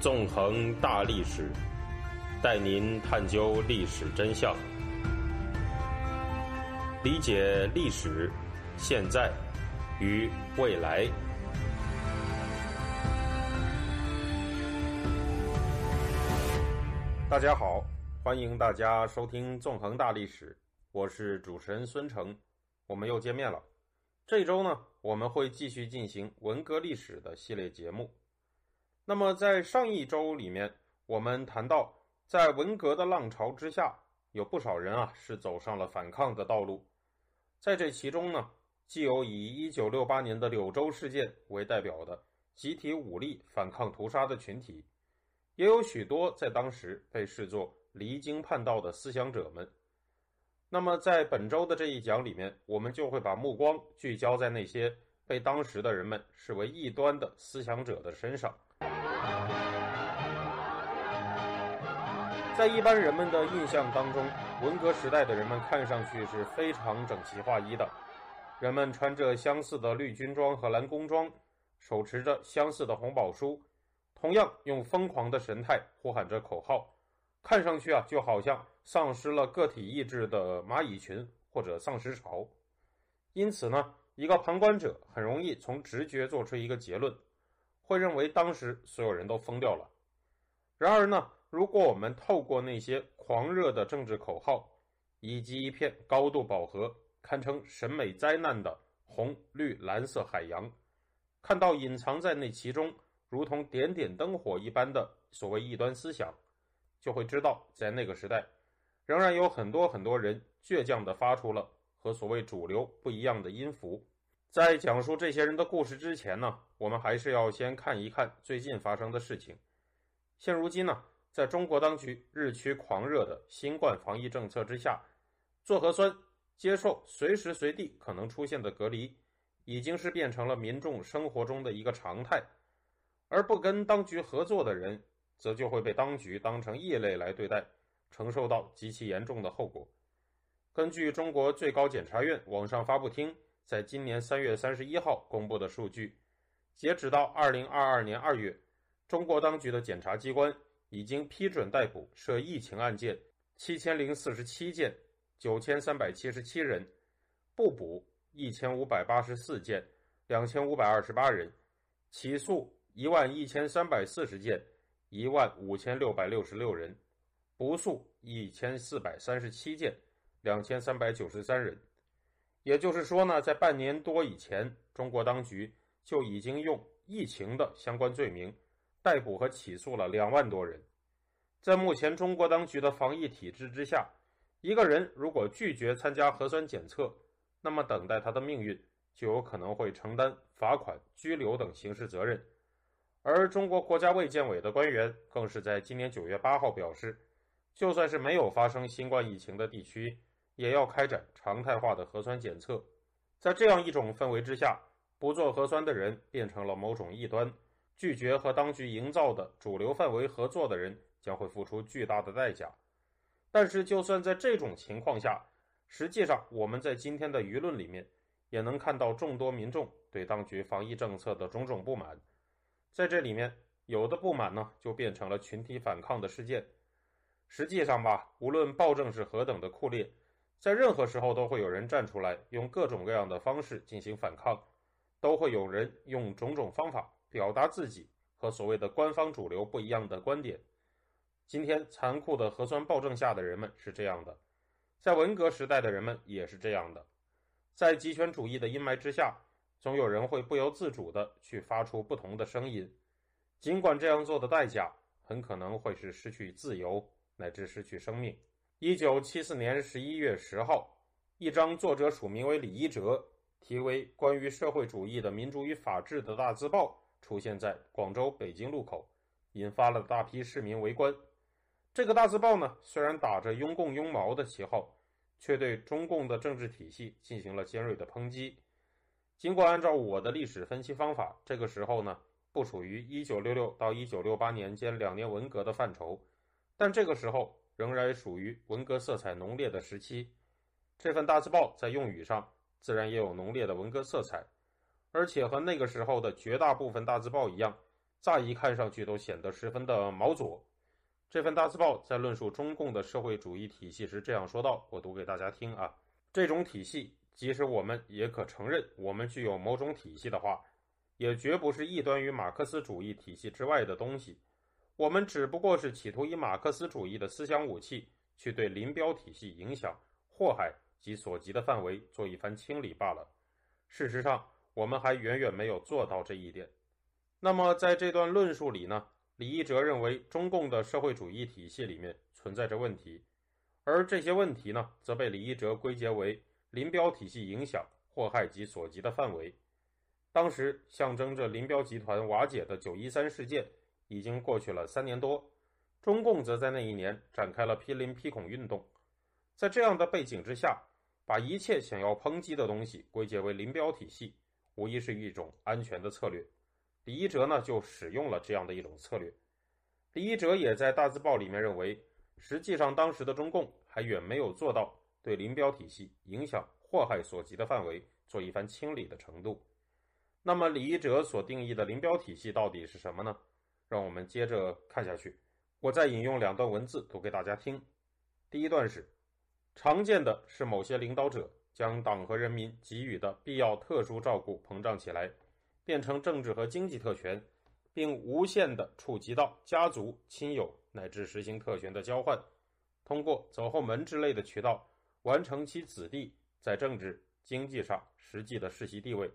纵横大历史，带您探究历史真相，理解历史、现在与未来。大家好，欢迎大家收听《纵横大历史》，我是主持人孙成，我们又见面了。这周呢，我们会继续进行文革历史的系列节目。那么，在上一周里面，我们谈到，在文革的浪潮之下，有不少人啊是走上了反抗的道路。在这其中呢，既有以1968年的柳州事件为代表的集体武力反抗屠杀的群体，也有许多在当时被视作离经叛道的思想者们。那么，在本周的这一讲里面，我们就会把目光聚焦在那些被当时的人们视为异端的思想者的身上。在一般人们的印象当中，文革时代的人们看上去是非常整齐划一的，人们穿着相似的绿军装和蓝工装，手持着相似的红宝书，同样用疯狂的神态呼喊着口号，看上去啊就好像丧失了个体意志的蚂蚁群或者丧尸潮。因此呢，一个旁观者很容易从直觉做出一个结论。会认为当时所有人都疯掉了。然而呢，如果我们透过那些狂热的政治口号，以及一片高度饱和、堪称审美灾难的红绿蓝色海洋，看到隐藏在那其中如同点点灯火一般的所谓异端思想，就会知道，在那个时代，仍然有很多很多人倔强地发出了和所谓主流不一样的音符。在讲述这些人的故事之前呢，我们还是要先看一看最近发生的事情。现如今呢，在中国当局日趋狂热的新冠防疫政策之下，做核酸、接受随时随地可能出现的隔离，已经是变成了民众生活中的一个常态。而不跟当局合作的人，则就会被当局当成异类来对待，承受到极其严重的后果。根据中国最高检察院网上发布厅。在今年三月三十一号公布的数据，截止到二零二二年二月，中国当局的检察机关已经批准逮捕涉疫情案件七千零四十七件，九千三百七十七人，不捕一千五百八十四件，两千五百二十八人，起诉一万一千三百四十件，一万五千六百六十六人，不诉一千四百三十七件，两千三百九十三人。也就是说呢，在半年多以前，中国当局就已经用疫情的相关罪名逮捕和起诉了两万多人。在目前中国当局的防疫体制之下，一个人如果拒绝参加核酸检测，那么等待他的命运就有可能会承担罚款、拘留等刑事责任。而中国国家卫健委的官员更是在今年九月八号表示，就算是没有发生新冠疫情的地区。也要开展常态化的核酸检测，在这样一种氛围之下，不做核酸的人变成了某种异端，拒绝和当局营造的主流范围合作的人将会付出巨大的代价。但是，就算在这种情况下，实际上我们在今天的舆论里面也能看到众多民众对当局防疫政策的种种不满。在这里面，有的不满呢，就变成了群体反抗的事件。实际上吧，无论暴政是何等的酷烈。在任何时候都会有人站出来，用各种各样的方式进行反抗，都会有人用种种方法表达自己和所谓的官方主流不一样的观点。今天残酷的核酸暴政下的人们是这样的，在文革时代的人们也是这样的。在极权主义的阴霾之下，总有人会不由自主地去发出不同的声音，尽管这样做的代价很可能会是失去自由乃至失去生命。一九七四年十一月十号，一张作者署名为李一哲、题为《关于社会主义的民主与法治》的大字报出现在广州、北京路口，引发了大批市民围观。这个大字报呢，虽然打着“拥共拥毛”的旗号，却对中共的政治体系进行了尖锐的抨击。尽管按照我的历史分析方法，这个时候呢，不属于一九六六到一九六八年间两年文革的范畴，但这个时候。仍然属于文革色彩浓烈的时期，这份大字报在用语上自然也有浓烈的文革色彩，而且和那个时候的绝大部分大字报一样，乍一看上去都显得十分的毛左。这份大字报在论述中共的社会主义体系时这样说道：“我读给大家听啊，这种体系，即使我们也可承认我们具有某种体系的话，也绝不是异端于马克思主义体系之外的东西。我们只不过是企图以马克思主义的思想武器去对林彪体系影响、祸害及所及的范围做一番清理罢了。事实上，我们还远远没有做到这一点。那么，在这段论述里呢？”李一哲认为，中共的社会主义体系里面存在着问题，而这些问题呢，则被李一哲归结为林彪体系影响、祸害及所及的范围。当时象征着林彪集团瓦解的九一三事件已经过去了三年多，中共则在那一年展开了批林批孔运动。在这样的背景之下，把一切想要抨击的东西归结为林彪体系，无疑是一种安全的策略。李一哲呢，就使用了这样的一种策略。李一哲也在大字报里面认为，实际上当时的中共还远没有做到对林彪体系影响、祸害所及的范围做一番清理的程度。那么，李一哲所定义的林彪体系到底是什么呢？让我们接着看下去。我再引用两段文字读给大家听。第一段是：常见的是某些领导者将党和人民给予的必要特殊照顾膨胀起来。变成政治和经济特权，并无限地触及到家族、亲友乃至实行特权的交换，通过走后门之类的渠道完成其子弟在政治、经济上实际的世袭地位，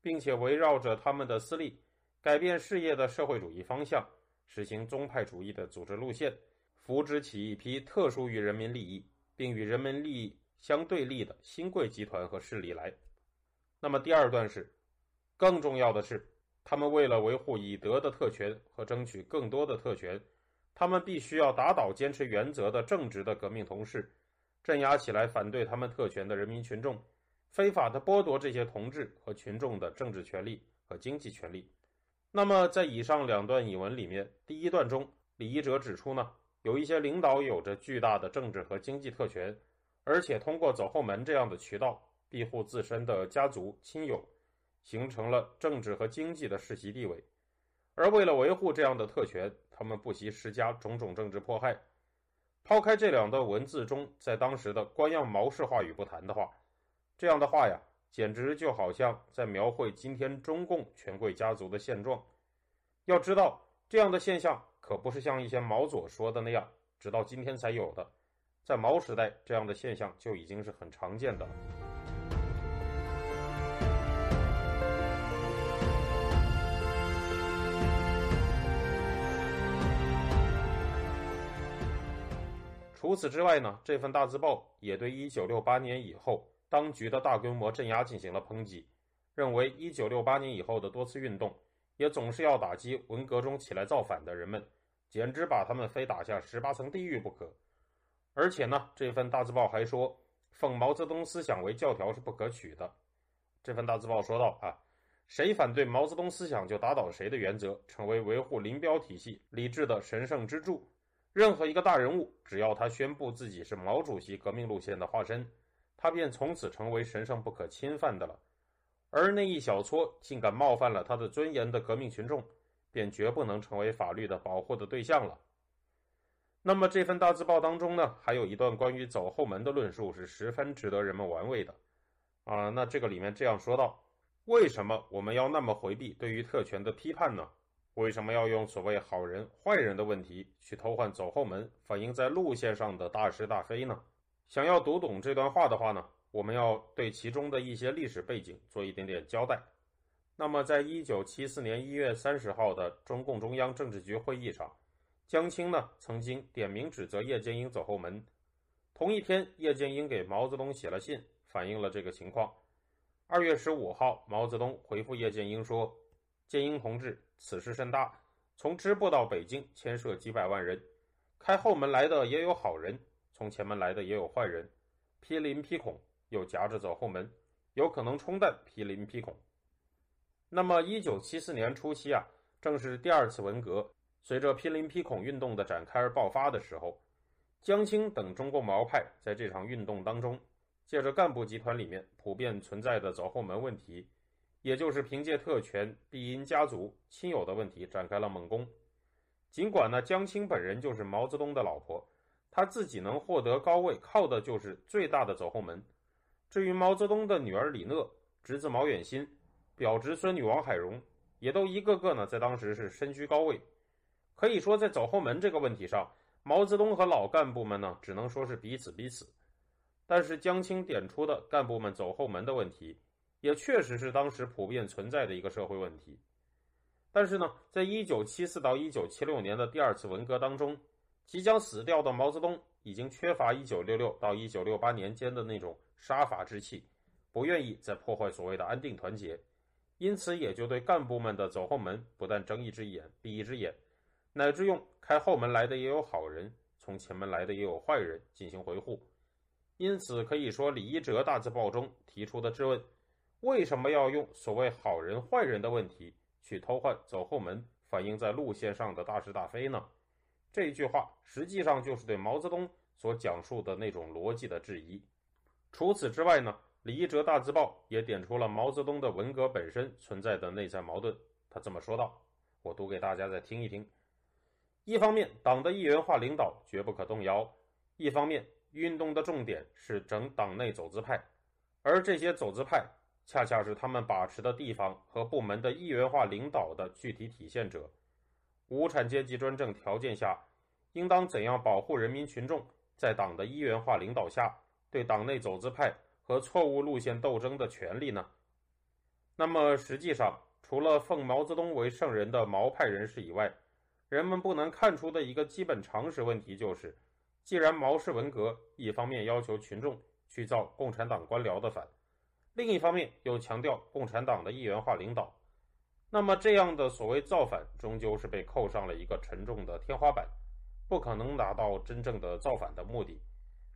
并且围绕着他们的私利改变事业的社会主义方向，实行宗派主义的组织路线，扶植起一批特殊于人民利益并与人民利益相对立的新贵集团和势力来。那么第二段是。更重要的是，他们为了维护已得的特权和争取更多的特权，他们必须要打倒坚持原则的正直的革命同事，镇压起来反对他们特权的人民群众，非法的剥夺这些同志和群众的政治权利和经济权利。那么，在以上两段引文里面，第一段中，李一哲指出呢，有一些领导有着巨大的政治和经济特权，而且通过走后门这样的渠道庇护自身的家族亲友。形成了政治和经济的世袭地位，而为了维护这样的特权，他们不惜施加种种政治迫害。抛开这两段文字中在当时的官样毛式话语不谈的话，这样的话呀，简直就好像在描绘今天中共权贵家族的现状。要知道，这样的现象可不是像一些毛左说的那样，直到今天才有的，在毛时代，这样的现象就已经是很常见的了。除此之外呢，这份大字报也对1968年以后当局的大规模镇压进行了抨击，认为1968年以后的多次运动也总是要打击文革中起来造反的人们，简直把他们非打下十八层地狱不可。而且呢，这份大字报还说，奉毛泽东思想为教条是不可取的。这份大字报说道啊，谁反对毛泽东思想就打倒谁的原则，成为维护林彪体系理智的神圣支柱。任何一个大人物，只要他宣布自己是毛主席革命路线的化身，他便从此成为神圣不可侵犯的了。而那一小撮竟敢冒犯了他的尊严的革命群众，便绝不能成为法律的保护的对象了。那么这份大字报当中呢，还有一段关于走后门的论述是十分值得人们玩味的。啊，那这个里面这样说道：为什么我们要那么回避对于特权的批判呢？为什么要用所谓好人坏人的问题去偷换走后门，反映在路线上的大是大非呢？想要读懂这段话的话呢，我们要对其中的一些历史背景做一点点交代。那么，在一九七四年一月三十号的中共中央政治局会议上，江青呢曾经点名指责叶剑英走后门。同一天，叶剑英给毛泽东写了信，反映了这个情况。二月十五号，毛泽东回复叶剑英说。剑英同志，此事甚大，从支部到北京牵涉几百万人，开后门来的也有好人，从前门来的也有坏人，批林批孔又夹着走后门，有可能冲淡批林批孔。那么，一九七四年初期啊，正是第二次文革随着批林批孔运动的展开而爆发的时候，江青等中共毛派在这场运动当中，借着干部集团里面普遍存在的走后门问题。也就是凭借特权必因家族亲友的问题展开了猛攻。尽管呢，江青本人就是毛泽东的老婆，他自己能获得高位，靠的就是最大的走后门。至于毛泽东的女儿李讷、侄子毛远新、表侄孙女王海荣，也都一个个呢在当时是身居高位。可以说，在走后门这个问题上，毛泽东和老干部们呢只能说是彼此彼此。但是江青点出的干部们走后门的问题，也确实是当时普遍存在的一个社会问题。但是呢，在一九七四到一九七六年的第二次文革当中，即将死掉的毛泽东已经缺乏一九六六到一九六八年间的那种杀伐之气，不愿意再破坏所谓的安定团结，因此也就对干部们的走后门不但睁一只眼闭一只眼，乃至用开后门来的也有好人，从前门来的也有坏人进行回护。因此可以说，李一哲大字报中提出的质问：为什么要用所谓好人坏人的问题？去偷换走后门，反映在路线上的大是大非呢？这句话实际上就是对毛泽东所讲述的那种逻辑的质疑。除此之外呢，李一哲大字报也点出了毛泽东的文革本身存在的内在矛盾。他这么说道：“我读给大家再听一听。一方面，党的一元化领导绝不可动摇；一方面，运动的重点是整党内走资派，而这些走资派。”恰恰是他们把持的地方和部门的一元化领导的具体体现者。无产阶级专政条件下，应当怎样保护人民群众在党的一元化领导下对党内走资派和错误路线斗争的权利呢？那么，实际上，除了奉毛泽东为圣人的毛派人士以外，人们不难看出的一个基本常识问题就是：既然毛氏文革一方面要求群众去造共产党官僚的反，另一方面又强调共产党的一元化领导，那么这样的所谓造反，终究是被扣上了一个沉重的天花板，不可能达到真正的造反的目的，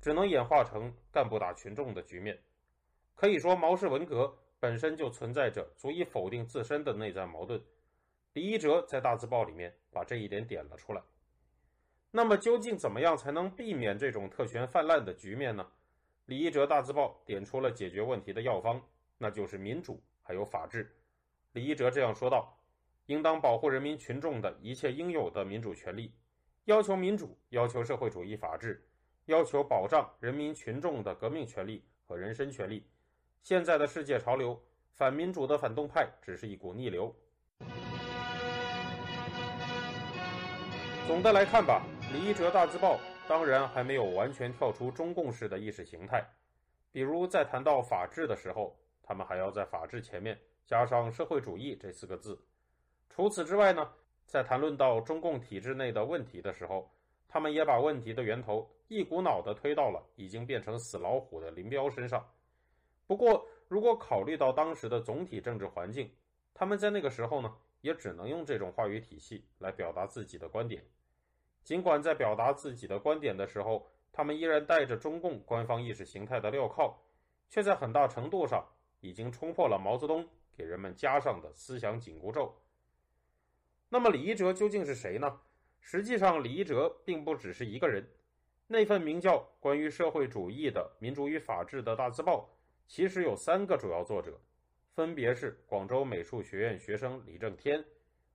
只能演化成干部打群众的局面。可以说，毛氏文革本身就存在着足以否定自身的内在矛盾。李一哲在大字报里面把这一点点了出来。那么，究竟怎么样才能避免这种特权泛滥的局面呢？李一哲大字报点出了解决问题的药方，那就是民主还有法治。李一哲这样说道：“应当保护人民群众的一切应有的民主权利，要求民主，要求社会主义法治，要求保障人民群众的革命权利和人身权利。现在的世界潮流，反民主的反动派只是一股逆流。”总的来看吧，李一哲大字报。当然还没有完全跳出中共式的意识形态，比如在谈到法治的时候，他们还要在法治前面加上社会主义这四个字。除此之外呢，在谈论到中共体制内的问题的时候，他们也把问题的源头一股脑的推到了已经变成死老虎的林彪身上。不过，如果考虑到当时的总体政治环境，他们在那个时候呢，也只能用这种话语体系来表达自己的观点。尽管在表达自己的观点的时候，他们依然带着中共官方意识形态的镣铐，却在很大程度上已经冲破了毛泽东给人们加上的思想紧箍咒。那么李一哲究竟是谁呢？实际上，李一哲并不只是一个人。那份名叫《关于社会主义的民主与法治》的大字报，其实有三个主要作者，分别是广州美术学院学生李正天、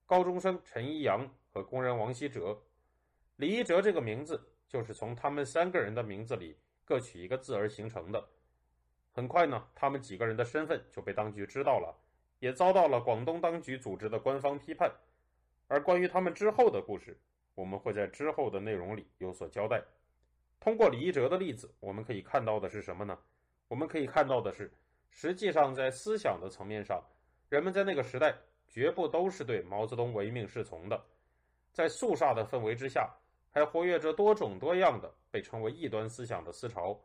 高中生陈一阳和工人王希哲。李一哲这个名字就是从他们三个人的名字里各取一个字而形成的。很快呢，他们几个人的身份就被当局知道了，也遭到了广东当局组织的官方批判。而关于他们之后的故事，我们会在之后的内容里有所交代。通过李一哲的例子，我们可以看到的是什么呢？我们可以看到的是，实际上在思想的层面上，人们在那个时代绝不都是对毛泽东唯命是从的，在肃杀的氛围之下。还活跃着多种多样的被称为异端思想的思潮，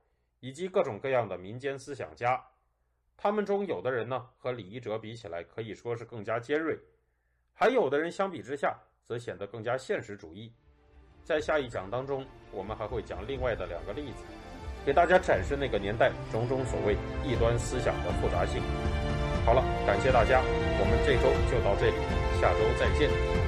以及各种各样的民间思想家。他们中有的人呢，和李一哲比起来可以说是更加尖锐；还有的人相比之下，则显得更加现实主义。在下一讲当中，我们还会讲另外的两个例子，给大家展示那个年代种种所谓异端思想的复杂性。好了，感谢大家，我们这周就到这里，下周再见。